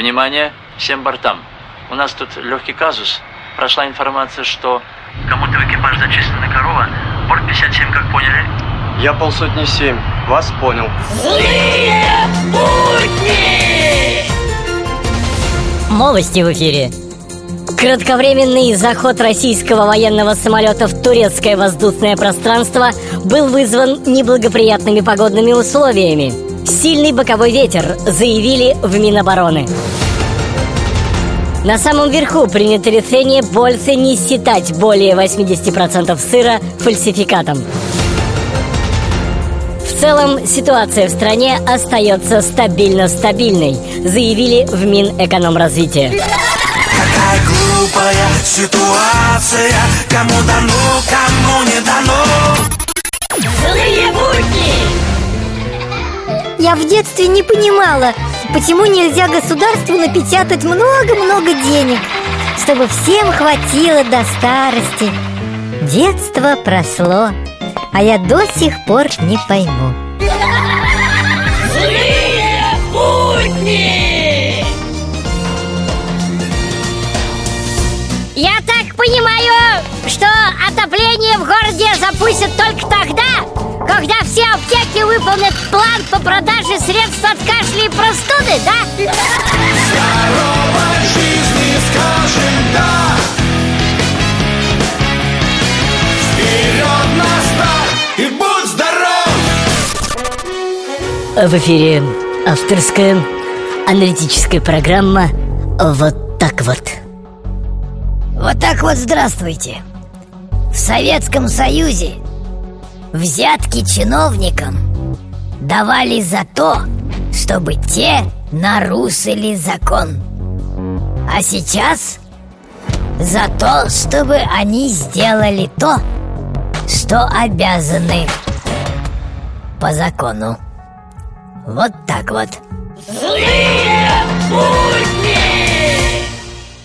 Внимание всем бортам. У нас тут легкий казус. Прошла информация, что кому-то в экипаж зачислена корова. Борт 57, как поняли? Я полсотни семь. Вас понял. Злые будни! Новости в эфире. Кратковременный заход российского военного самолета в турецкое воздушное пространство был вызван неблагоприятными погодными условиями. Сильный боковой ветер, заявили в Минобороны. На самом верху принято решение больше не считать более 80% сыра фальсификатом. В целом ситуация в стране остается стабильно-стабильной, заявили в Минэкономразвития. Какая глупая ситуация Кому дано, кому Я в детстве не понимала, почему нельзя государству напечатать много-много денег, чтобы всем хватило до старости. Детство прошло, а я до сих пор не пойму. Выполнят план по продаже средств от кашля и простуды, да? Здоровой жизни скажем да Вперед на старт и будь здоров В эфире авторская аналитическая программа «Вот так вот». Вот так вот здравствуйте. В Советском Союзе взятки чиновникам давали за то, чтобы те нарушили закон. А сейчас за то, чтобы они сделали то, что обязаны по закону. Вот так вот. Злые будни!